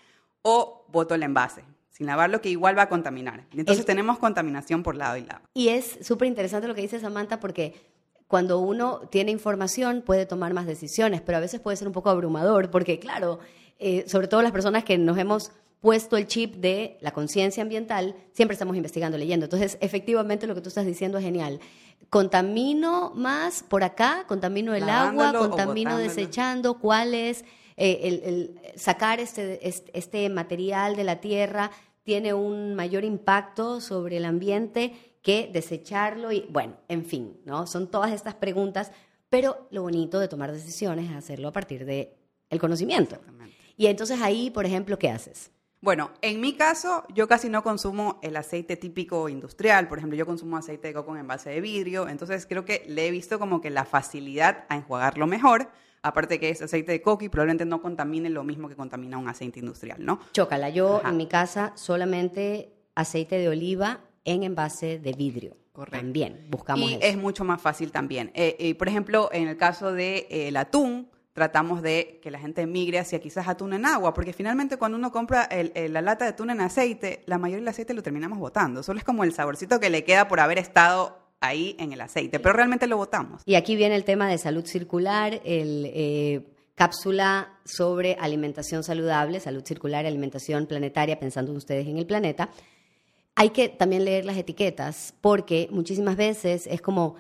o boto el envase, sin lavarlo, que igual va a contaminar. Entonces Es- tenemos contaminación por lado y lado. Y es súper interesante lo que dice Samantha porque cuando uno tiene información puede tomar más decisiones, pero a veces puede ser un poco abrumador porque, claro, eh, sobre todo las personas que nos hemos puesto el chip de la conciencia ambiental, siempre estamos investigando, leyendo. Entonces, efectivamente, lo que tú estás diciendo es genial. Contamino más por acá, contamino el agua, Lavándolo contamino desechando, cuál es eh, el, el sacar este, este, este material de la tierra tiene un mayor impacto sobre el ambiente que desecharlo y bueno, en fin, ¿no? Son todas estas preguntas, pero lo bonito de tomar decisiones es hacerlo a partir de el conocimiento. Y entonces ahí, por ejemplo, ¿qué haces? Bueno, en mi caso, yo casi no consumo el aceite típico industrial. Por ejemplo, yo consumo aceite de coco en envase de vidrio. Entonces, creo que le he visto como que la facilidad a enjuagarlo mejor. Aparte que es aceite de coco y probablemente no contamine lo mismo que contamina un aceite industrial, ¿no? Chócala, yo Ajá. en mi casa solamente aceite de oliva en envase de vidrio. Correcto. También buscamos y eso. es mucho más fácil también. Eh, por ejemplo, en el caso del atún, tratamos de que la gente migre hacia quizás atún en agua, porque finalmente cuando uno compra el- la lata de atún en aceite, la mayoría del aceite lo terminamos botando. Solo es como el saborcito que le queda por haber estado ahí en el aceite, pero realmente lo botamos. Y aquí viene el tema de salud circular, el eh, cápsula sobre alimentación saludable, salud circular alimentación planetaria, pensando ustedes en el planeta. Hay que también leer las etiquetas porque muchísimas veces es como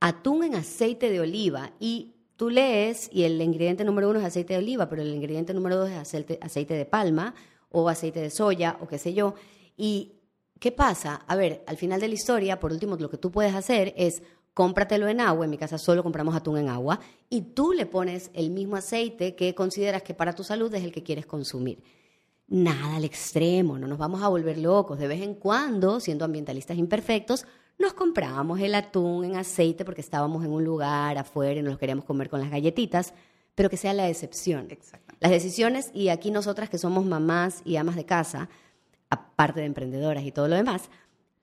atún en aceite de oliva y tú lees y el ingrediente número uno es aceite de oliva, pero el ingrediente número dos es aceite, de palma o aceite de soya o qué sé yo. ¿Y qué pasa? A ver, al final de la historia, por último, lo que tú puedes hacer es cómpratelo en agua, en mi casa solo compramos atún en agua, y tú le pones el mismo aceite que consideras que para tu salud es el que quieres consumir nada al extremo, no nos vamos a volver locos. De vez en cuando, siendo ambientalistas imperfectos, nos compramos el atún en aceite porque estábamos en un lugar afuera y nos lo queríamos comer con las galletitas, pero que sea la excepción. Las decisiones, y aquí nosotras que somos mamás y amas de casa, aparte de emprendedoras y todo lo demás,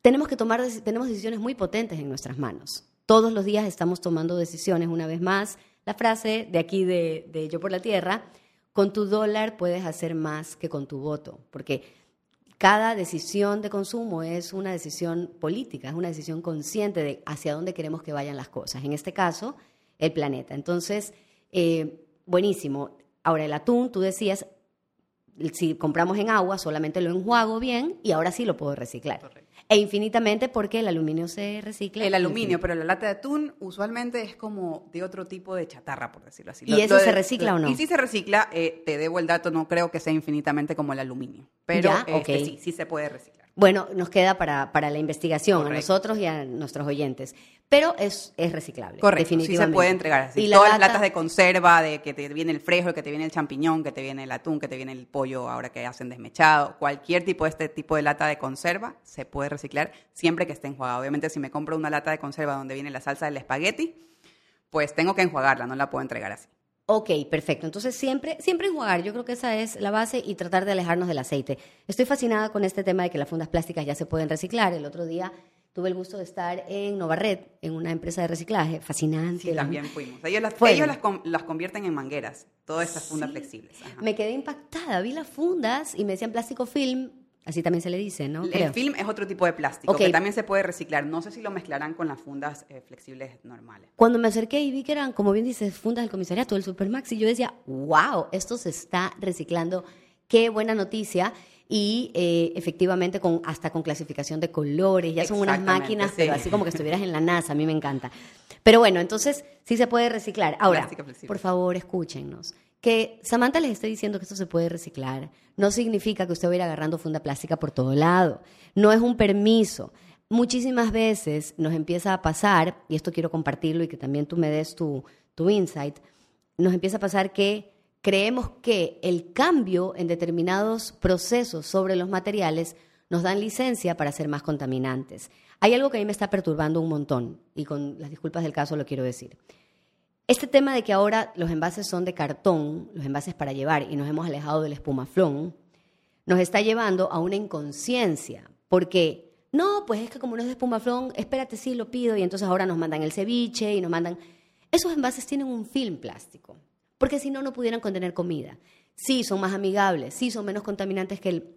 tenemos que tomar tenemos decisiones muy potentes en nuestras manos. Todos los días estamos tomando decisiones, una vez más, la frase de aquí de, de Yo por la Tierra, con tu dólar puedes hacer más que con tu voto, porque cada decisión de consumo es una decisión política, es una decisión consciente de hacia dónde queremos que vayan las cosas. En este caso, el planeta. Entonces, eh, buenísimo. Ahora, el atún, tú decías, si compramos en agua, solamente lo enjuago bien y ahora sí lo puedo reciclar. Correcto. E infinitamente porque el aluminio se recicla. El aluminio, pero la lata de atún usualmente es como de otro tipo de chatarra, por decirlo así. ¿Y eso se de- recicla o no? Y si se recicla, eh, te debo el dato, no creo que sea infinitamente como el aluminio. Pero Ya, este, sí, sí se puede reciclar. Bueno, nos queda para, para la investigación, Correcto. a nosotros y a nuestros oyentes. Pero es, es reciclable. Correcto, sí definitivamente. se puede entregar así. Y la Todas las lata- latas de conserva, de que te viene el frijol, que te viene el champiñón, que te viene el atún, que te viene el pollo ahora que hacen desmechado, cualquier tipo de este tipo de lata de conserva se puede reciclar siempre que esté enjuagada. Obviamente si me compro una lata de conserva donde viene la salsa del espagueti, pues tengo que enjuagarla, no la puedo entregar así. Ok, perfecto. Entonces siempre, siempre enjuagar, yo creo que esa es la base y tratar de alejarnos del aceite. Estoy fascinada con este tema de que las fundas plásticas ya se pueden reciclar. El otro día tuve el gusto de estar en Novarred, en una empresa de reciclaje, fascinante. Sí, también fuimos. Ellos las, ellos las, las convierten en mangueras, todas estas fundas Sí. flexibles. Ajá. Me quedé impactada, vi las fundas y me decían plástico film, así también se le dice, ¿no? El Creo. film es otro tipo de plástico que también se puede reciclar. No sé si lo mezclarán con las fundas eh, flexibles normales. Cuando me acerqué y vi que eran, como bien dices, fundas del comisariato del Supermax, y yo decía, wow, esto se está reciclando. qué buena noticia. Y eh, efectivamente con hasta con clasificación de colores, ya son unas máquinas, sí. pero así como que estuvieras en la NASA, a mí me encanta. Pero bueno, entonces sí se puede reciclar. Ahora, por favor, escúchennos. Que Samantha les esté diciendo que esto se puede reciclar no significa que usted va a ir agarrando funda plástica por todo lado. No es un permiso. Muchísimas veces nos empieza a pasar, y esto quiero compartirlo y que también tú me des tu, tu insight, nos empieza a pasar que creemos que el cambio en determinados procesos sobre los materiales nos dan licencia para ser más contaminantes. Hay algo que a mí me está perturbando un montón, y con las disculpas del caso lo quiero decir. Este tema de que ahora los envases son de cartón, los envases para llevar, y nos hemos alejado del espumaflón, nos está llevando a una inconsciencia, porque no, pues es que como no es de espumaflón, espérate, sí lo pido, y entonces ahora nos mandan el ceviche y nos mandan... Esos envases tienen un film plástico, porque si no, no pudieran contener comida. Sí, son más amigables, sí, son menos contaminantes que el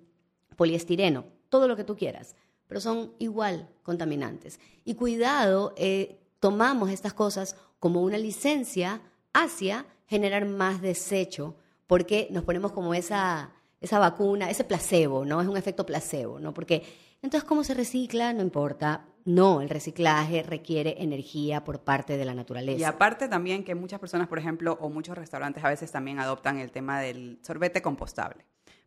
poliestireno, todo lo que tú quieras, pero son igual contaminantes. Y cuidado, eh, tomamos estas cosas como una licencia hacia generar más desecho, porque nos ponemos como esa, esa vacuna, ese placebo, ¿no? Es un efecto placebo, ¿no? Porque entonces, ¿cómo se recicla? No importa. No, el reciclaje requiere energía por parte de la naturaleza. Y aparte también que muchas personas, por ejemplo, o muchos restaurantes a veces también adoptan el tema del sorbete compostable.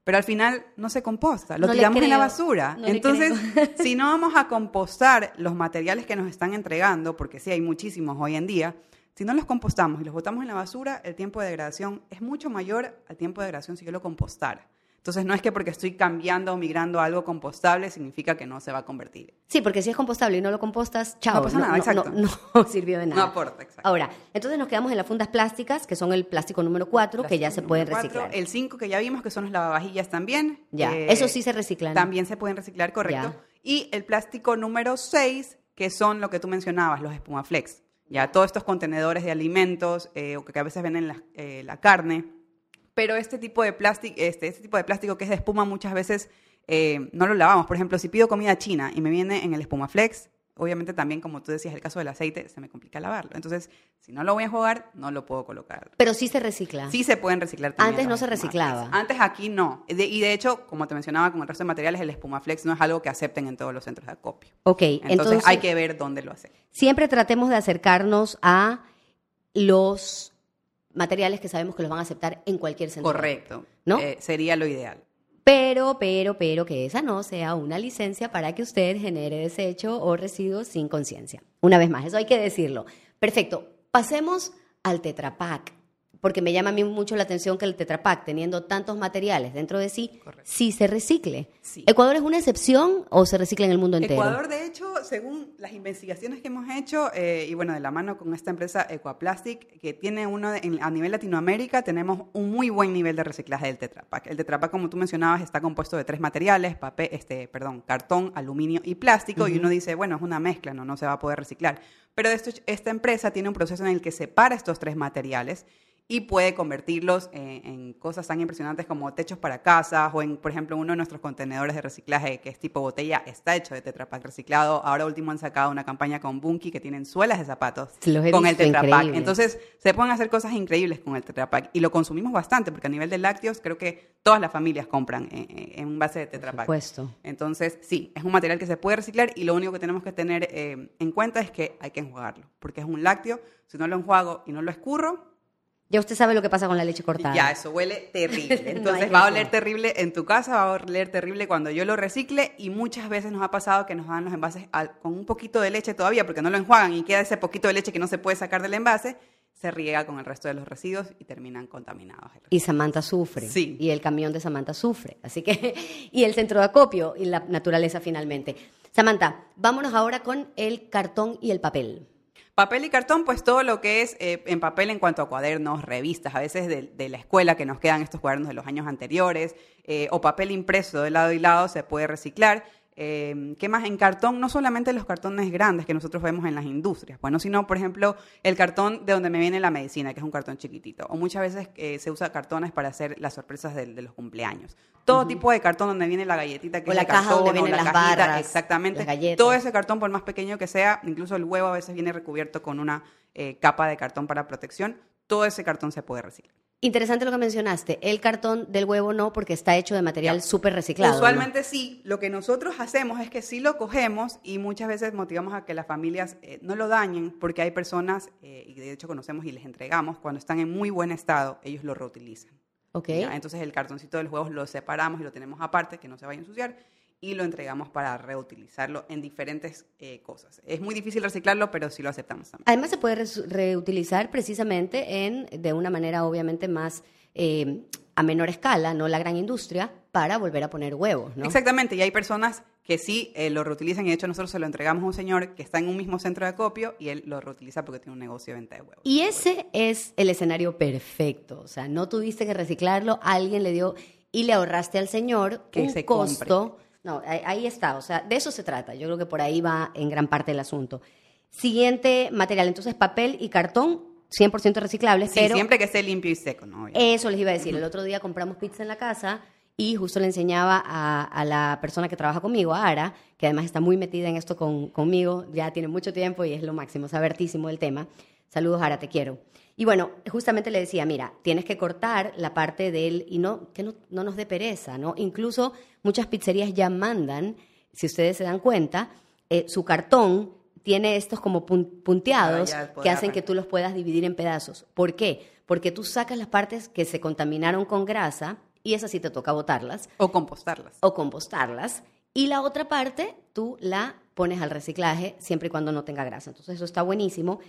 Pero al final no se composta, lo No tiramos en la basura. no Entonces, si no vamos a compostar los materiales que nos están entregando, porque sí hay muchísimos hoy en día, si no los compostamos y los botamos en la basura, el tiempo de degradación es mucho mayor al tiempo de degradación si yo lo compostara. Entonces, no es que porque estoy cambiando o migrando a algo compostable significa que no se va a convertir. Sí, porque si es compostable y no lo compostas, chao. No pasa nada, exacto. No, no sirvió de nada. No aporta, exacto. Ahora, entonces nos quedamos en las fundas plásticas, que son el plástico número 4, que ya se pueden reciclar. El 5 que ya vimos, que son los lavavajillas también. Ya, eh, eso sí se reciclan. También se pueden reciclar, correcto. Ya. Y el plástico número 6, que son lo que tú mencionabas, los espumaflex. Ya, todos estos contenedores de alimentos, eh, o que a veces venden la, eh, la carne. Pero este tipo de plástico, este, este tipo de plástico que es de espuma muchas veces eh, no lo lavamos. Por ejemplo, si pido comida china y me viene en el espumaflex, obviamente también, como tú decías, el caso del aceite, se me complica lavarlo. Entonces, si no lo voy a jugar, no lo puedo colocar. Pero sí se recicla. Sí se pueden reciclar también. Antes no se reciclaba. Antes aquí no. De- y de hecho, como te mencionaba, con el resto de materiales, el espumaflex no es algo que acepten en todos los centros de acopio. Ok, Entonces, entonces, hay que ver dónde lo hacen. siempre tratemos de acercarnos a los materiales que sabemos que los van a aceptar en cualquier centro. Correcto. ¿No? Eh, sería lo ideal. Pero, pero, pero que esa no sea una licencia para que usted genere desecho o residuos sin conciencia. Una vez más, eso hay que decirlo. Perfecto. Pasemos al Tetra Pak, porque me llama a mí mucho la atención que el Tetra Pak, teniendo tantos materiales dentro de sí, Correcto. sí se recicle. Sí. ¿Ecuador es una excepción o se recicla en el mundo entero? Ecuador, de hecho, según las investigaciones que hemos hecho, eh, y bueno, de la mano con esta empresa Equaplastic, que tiene uno, de- en- a nivel Latinoamérica, tenemos un muy buen nivel de reciclaje del Tetra Pak. El Tetra Pak, como tú mencionabas, está compuesto de tres materiales, papel, este, perdón, cartón, aluminio y plástico, y uno dice, bueno, es una mezcla, no, no se va a poder reciclar. Pero esto, esta empresa tiene un proceso en el que separa estos tres materiales y puede convertirlos en, en cosas tan impresionantes como techos para casas o en, por ejemplo, uno de nuestros contenedores de reciclaje que es tipo botella está hecho de Tetra Pak reciclado. Ahora último han sacado una campaña con Bunky que tienen suelas de zapatos Los con el visto, Tetra Pak. increíble. Entonces se pueden hacer cosas increíbles con el Tetra Pak y lo consumimos bastante porque a nivel de lácteos creo que todas las familias compran en, en- en base de Tetra Pak. supuesto. Entonces, sí, es un material que se puede reciclar y lo único que tenemos que tener eh, en cuenta es que hay que enjuagarlo, porque es un lácteo. Si no lo enjuago y no lo escurro, Ya usted sabe lo que pasa con la leche cortada. ya eso huele terrible. Entonces va a oler terrible en tu casa, va a oler terrible cuando yo lo recicle y muchas veces nos ha pasado que nos dan los envases al- con un poquito de leche todavía porque no lo enjuagan y queda ese poquito de leche que no se puede sacar del envase, se riega con el resto de los residuos y terminan contaminados. Y Samantha sufre. Sí. Y el camión de Samantha sufre. Así que, y el centro de acopio y la naturaleza finalmente. Samantha, vámonos ahora con el cartón y el papel. Papel y cartón, pues todo lo que es eh, en papel en cuanto a cuadernos, revistas, a veces de, la escuela que nos quedan estos cuadernos de los años anteriores, eh, o papel impreso de lado y lado se puede reciclar. Eh, ¿Qué más? En cartón, no solamente los cartones grandes que nosotros vemos en las industrias, bueno, sino, por ejemplo, el cartón de donde me viene la medicina, que es un cartón chiquitito. O muchas veces eh, se usa cartones para hacer las sorpresas de, de los cumpleaños. Todo tipo de cartón donde viene la galletita, que O es la caja donde cartón, o vienen la las cajita, barras, exactamente. las. Todo ese cartón, por más pequeño que sea, incluso el huevo a veces viene recubierto con una eh, capa de cartón para protección. Todo ese cartón se puede reciclar. Interesante lo que mencionaste. El cartón del huevo no, porque está hecho de material súper reciclado. ¿no? Usualmente sí. Lo que nosotros hacemos es que sí lo cogemos y muchas veces motivamos a que las familias eh, no lo dañen porque hay personas, eh, y de hecho conocemos y les entregamos, cuando están en muy buen estado, ellos lo reutilizan. Ok. ¿ya? Entonces el cartoncito de los huevos lo separamos y lo tenemos aparte, que no se vaya a ensuciar, y lo entregamos para reutilizarlo en diferentes eh, cosas. Es muy difícil reciclarlo, pero sí lo aceptamos también. Además se puede reutilizar precisamente en, de una manera obviamente más eh, a menor escala, no la gran industria, para volver a poner huevos, ¿no? Exactamente, y hay personas que sí eh, lo reutilizan y de hecho nosotros se lo entregamos a un señor que está en un mismo centro de acopio y él lo reutiliza porque tiene un negocio de venta de huevos. Y ese es el escenario perfecto. O sea, no tuviste que reciclarlo, alguien le dio y le ahorraste al señor Que un se costo. No, ahí, ahí está. O sea, de eso se trata. Yo creo que por ahí va en gran parte el asunto. Siguiente material, entonces papel y cartón, 100% reciclables, Sí, pero siempre que esté limpio y seco, ¿no? Eso les iba a decir. El otro día compramos pizza en la casa y justo le enseñaba a, a la persona que trabaja conmigo, a Ara, que además está muy metida en esto con- conmigo, ya tiene mucho tiempo y es lo máximo, sabe hartísimo del tema. Saludos, Ara, te quiero. Y bueno, justamente le decía, mira, tienes que cortar la parte del, y no, que no, no nos dé pereza, ¿no? Incluso muchas pizzerías ya mandan, si ustedes se dan cuenta, eh, su cartón tiene estos como pun- punteados poder que hacen que tú los puedas dividir en pedazos. ¿Por qué? Porque tú sacas las partes que se contaminaron con grasa y esas sí te toca botarlas O compostarlas. o compostarlas y la otra parte tú la pones al reciclaje siempre y cuando no tenga grasa. Entonces eso está buenísimo.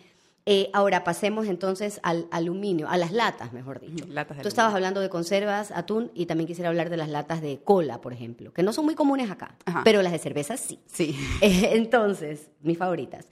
Eh, ahora pasemos entonces al aluminio, a las latas, mejor dicho. Latas Tú estabas hablando de conservas, atún y también quisiera hablar de las latas de cola, por ejemplo, que no son muy comunes acá, Ajá. pero las de cerveza sí. Sí. Eh, Entonces, mis favoritas.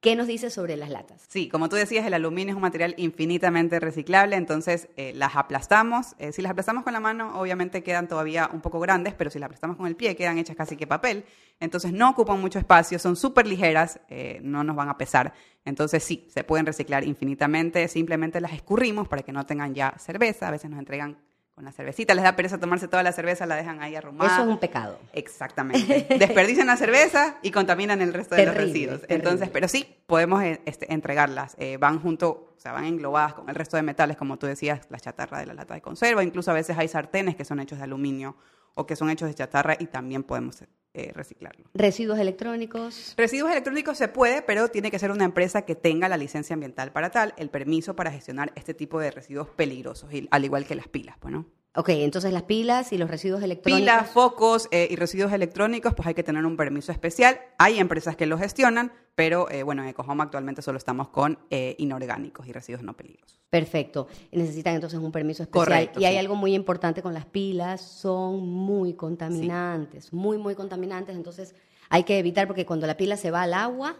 ¿Qué nos dices sobre las latas? Sí, como tú decías, el aluminio es un material infinitamente reciclable, entonces eh, las aplastamos. Eh, si las aplastamos con la mano, obviamente quedan todavía un poco grandes, pero si las aplastamos con el pie, quedan hechas casi que papel. Entonces no ocupan mucho espacio, son súper ligeras, eh, no nos van a pesar. Entonces sí, se pueden reciclar infinitamente, simplemente las escurrimos para que no tengan ya cerveza. A veces nos entregan con la cervecita, les da pereza tomarse toda la cerveza, la dejan ahí arrumada. Eso es un pecado. Exactamente. Desperdician la cerveza y contaminan el resto de los residuos. terrible. Entonces, pero sí, podemos eh, este, entregarlas. Eh, van junto, o sea, van englobadas con el resto de metales, como tú decías, la chatarra de la lata de conserva. Incluso a veces hay sartenes que son hechos de aluminio o que son hechos de chatarra y también podemos eh, reciclarlo. Residuos electrónicos. Residuos electrónicos se puede, pero tiene que ser una empresa que tenga la licencia ambiental para tal, el permiso para gestionar este tipo de residuos peligrosos, al igual que las pilas, pues, ¿no? Ok, entonces las pilas y los residuos electrónicos. Pilas, focos eh, y residuos electrónicos, pues hay que tener un permiso especial. Hay empresas que lo gestionan, pero eh, bueno, en Ecojoma actualmente solo estamos con eh, inorgánicos y residuos no peligrosos. Perfecto. Necesitan entonces un permiso especial. Correcto, y hay algo muy importante con las pilas, son muy contaminantes, muy, muy contaminantes. Entonces hay que evitar porque cuando la pila se va al agua,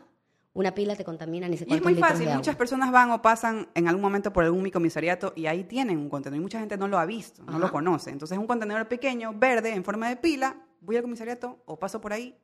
una pila te contamina ni sé Y es muy fácil, muchas personas van o pasan en algún momento por algún micomisariato y ahí tienen un contenedor y mucha gente no lo ha visto, no lo conoce. Entonces es un contenedor pequeño, verde, en forma de pila, voy al comisariato o paso por ahí,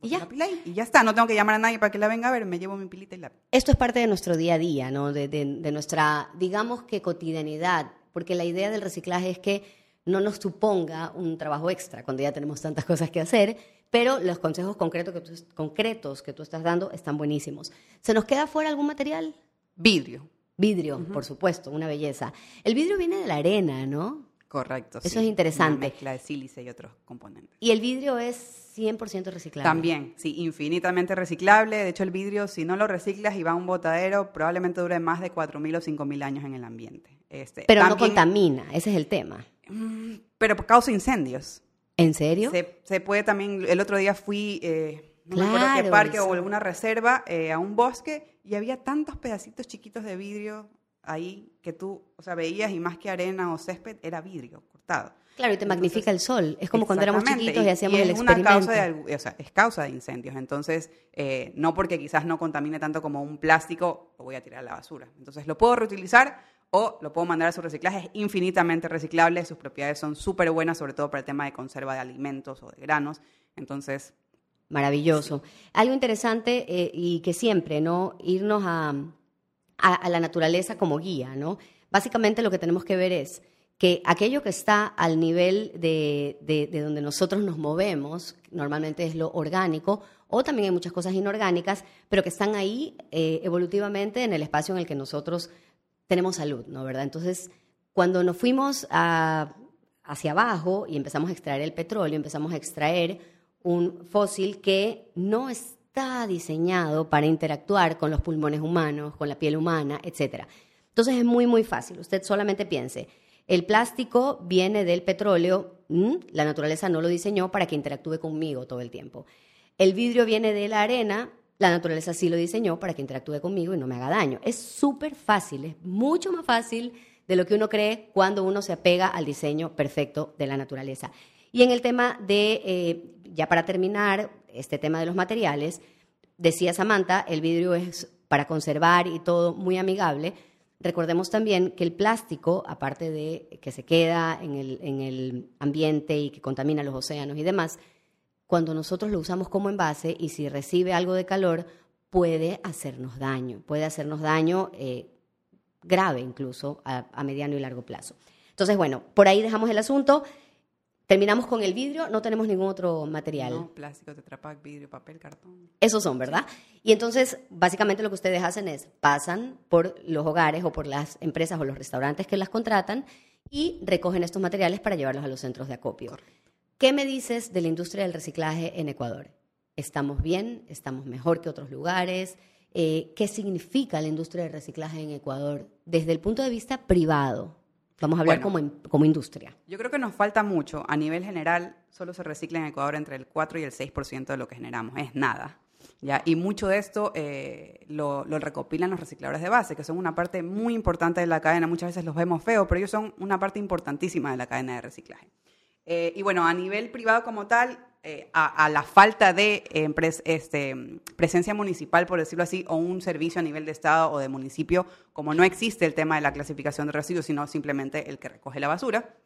Y ya. la pila ahí, y ya está, no tengo que llamar a nadie para que la venga a ver, me llevo mi pilita y la... Esto es parte de nuestro día a día, ¿no? De, de- de nuestra, digamos que cotidianidad, porque la idea del reciclaje es que no nos suponga un trabajo extra cuando ya tenemos tantas cosas que hacer, pero los consejos concretos que tú, concretos que tú estás dando están buenísimos. ¿Se nos queda fuera algún material? Vidrio. Vidrio, por supuesto, una belleza. El vidrio viene de la arena, ¿no? Correcto. Eso sí. es interesante. Una mezcla de sílice y otros componentes. Y el vidrio es 100% reciclable. También, sí, infinitamente reciclable. De hecho, el vidrio, si no lo reciclas y va a un botadero, probablemente dure más de 4.000 o 5.000 años en el ambiente. Este, Pero no contamina, ese es el tema. Mm, Pero causa incendios. ¿En serio? Se, se puede también, el otro día fui, eh, no me acuerdo qué Claro, parque eso. o alguna reserva, eh, a un bosque y había tantos pedacitos chiquitos de vidrio ahí que tú, o sea, veías y más que arena o césped, era vidrio cortado. Claro, y te Entonces, magnifica el sol. Es como cuando éramos chiquitos y, hacíamos el es una experimento. causa de, o sea, es causa de incendios. Entonces, eh, no porque quizás no contamine tanto como un plástico, lo voy a tirar a la basura. Entonces, lo puedo reutilizar o lo puedo mandar a su reciclaje. Es infinitamente reciclable, sus propiedades son súper buenas, sobre todo para el tema de conserva de alimentos o de granos. Entonces, Maravilloso. Algo interesante eh, y que siempre, ¿no? Irnos a, a- a la naturaleza como guía, ¿no? Básicamente lo que tenemos que ver es que aquello que está al nivel de, de- de donde nosotros nos movemos, normalmente es lo orgánico, o también hay muchas cosas inorgánicas, pero que están ahí eh, evolutivamente en el espacio en el que nosotros tenemos salud, ¿no? ¿Verdad? Entonces, Cuando nos fuimos hacia abajo y empezamos a extraer el petróleo, empezamos a extraer un fósil que no está diseñado para interactuar con los pulmones humanos, con la piel humana, etc. Entonces es muy, muy fácil. Usted solamente piense, el plástico viene del petróleo, la naturaleza no lo diseñó para que interactúe conmigo todo el tiempo. El vidrio viene de la arena, la naturaleza sí lo diseñó para que interactúe conmigo y no me haga daño. Es súper fácil, es mucho más fácil de lo que uno cree cuando uno se apega al diseño perfecto de la naturaleza. Y en el tema de, eh, ya para terminar, este tema de los materiales, decía Samantha, el vidrio es para conservar y todo muy amigable, Recordemos también que el plástico, aparte de que se queda en el, ambiente y que contamina los océanos y demás, cuando nosotros lo usamos como envase y si recibe algo de calor, puede hacernos daño, puede hacernos daño eh, grave incluso a mediano y largo plazo. Entonces, bueno, por ahí dejamos el asunto. Terminamos con el vidrio, no tenemos ningún otro material. No, plástico, tetrapack, vidrio, papel, cartón. Esos son, ¿verdad? Y entonces, básicamente lo que ustedes hacen es, pasan por los hogares o por las empresas o los restaurantes que las contratan y recogen estos materiales para llevarlos a los centros de acopio. ¿Qué me dices de la industria del reciclaje en Ecuador? ¿Estamos bien? ¿Estamos mejor que otros lugares? Eh, ¿Qué significa la industria del reciclaje en Ecuador desde el punto de vista privado? Vamos a hablar como, como industria. Yo creo que nos falta mucho. A nivel general, solo se recicla en Ecuador entre el 4 y el 6% de lo que generamos. Es nada. ¿ya? Y mucho de esto eh, lo, lo, recopilan los recicladores de base, que son una parte muy importante de la cadena. Muchas veces los vemos feos, pero ellos son una parte importantísima de la cadena de reciclaje. Eh, y bueno, a nivel privado como tal, eh, a, la falta de este, presencia municipal, por decirlo así, o un servicio a nivel de Estado o de municipio, como no existe el tema de la clasificación de residuos, sino simplemente el que recoge la basura,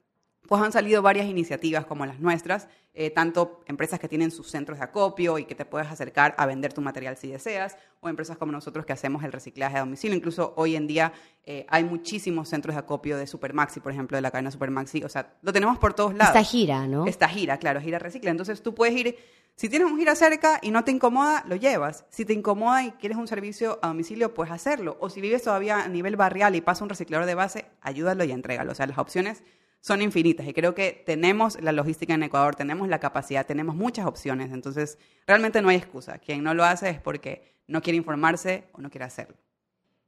pues han salido varias iniciativas como las nuestras, eh, tanto empresas que tienen sus centros de acopio y que te puedes acercar a vender tu material si deseas, o empresas como nosotros que hacemos el reciclaje a domicilio. Incluso hoy en día eh, hay muchísimos centros de acopio de Supermaxi, por ejemplo, de la cadena Supermaxi. O sea, lo tenemos por todos lados. Esta gira, ¿no? Esta gira, claro, gira recicla. Entonces tú puedes ir, si tienes un gira cerca y no te incomoda, lo llevas. Si te incomoda y quieres un servicio a domicilio, puedes hacerlo. O si vives todavía a nivel barrial y pasa un reciclador de base, ayúdalo y entrégalo. O sea, las opciones son infinitas y creo que tenemos la logística en Ecuador, tenemos la capacidad, tenemos muchas opciones, entonces realmente no hay excusa. Quien no lo hace es porque no quiere informarse o no quiere hacerlo.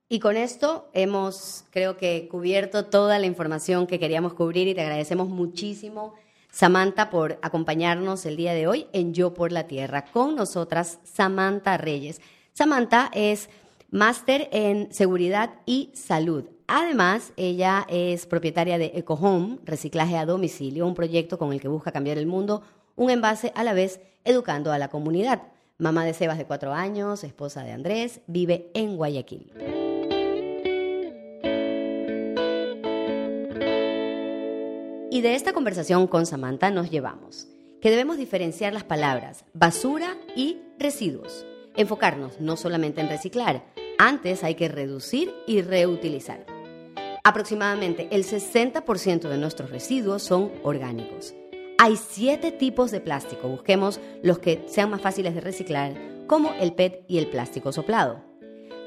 Y con esto hemos, creo que, cubierto toda la información que queríamos cubrir y te agradecemos muchísimo, Samantha, por acompañarnos el día de hoy en Yo por la Tierra. Con nosotras, Samantha Reyes. Samantha es máster en seguridad y salud. Además, ella es propietaria de EcoHome, reciclaje a domicilio, un proyecto con el que busca cambiar el mundo, un envase a la vez educando a la comunidad. Mamá de Sebas de cuatro años, esposa de Andrés, vive en Guayaquil. Y de esta conversación con Samantha nos llevamos que debemos diferenciar las palabras basura y residuos. Enfocarnos no solamente en reciclar, antes hay que reducir y reutilizar. Aproximadamente el 60% de nuestros residuos son orgánicos. Hay siete tipos de plástico, busquemos los que sean más fáciles de reciclar, como el PET y el plástico soplado.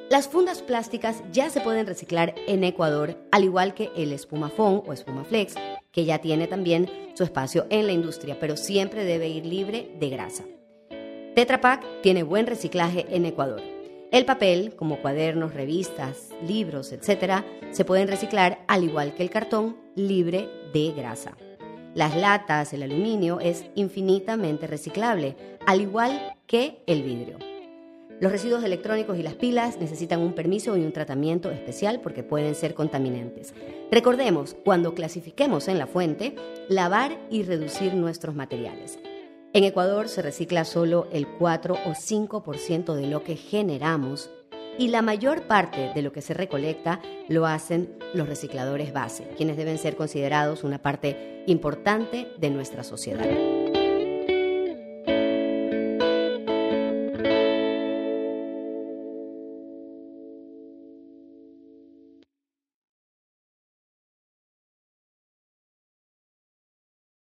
Las fundas plásticas ya se pueden reciclar en Ecuador, al igual que el espumafón o espumaflex, que ya tiene también su espacio en la industria, pero siempre debe ir libre de grasa. Tetra Pak tiene buen reciclaje en Ecuador. El papel, como cuadernos, revistas, libros, etc., se pueden reciclar al igual que el cartón libre de grasa. Las latas, el aluminio es infinitamente reciclable, al igual que el vidrio. Los residuos electrónicos y las pilas necesitan un permiso y un tratamiento especial porque pueden ser contaminantes. Recordemos, cuando clasifiquemos en la fuente, lavar y reducir nuestros materiales. En Ecuador se recicla solo el 4 o 5% de lo que generamos y la mayor parte de lo que se recolecta lo hacen los recicladores base, quienes deben ser considerados una parte importante de nuestra sociedad.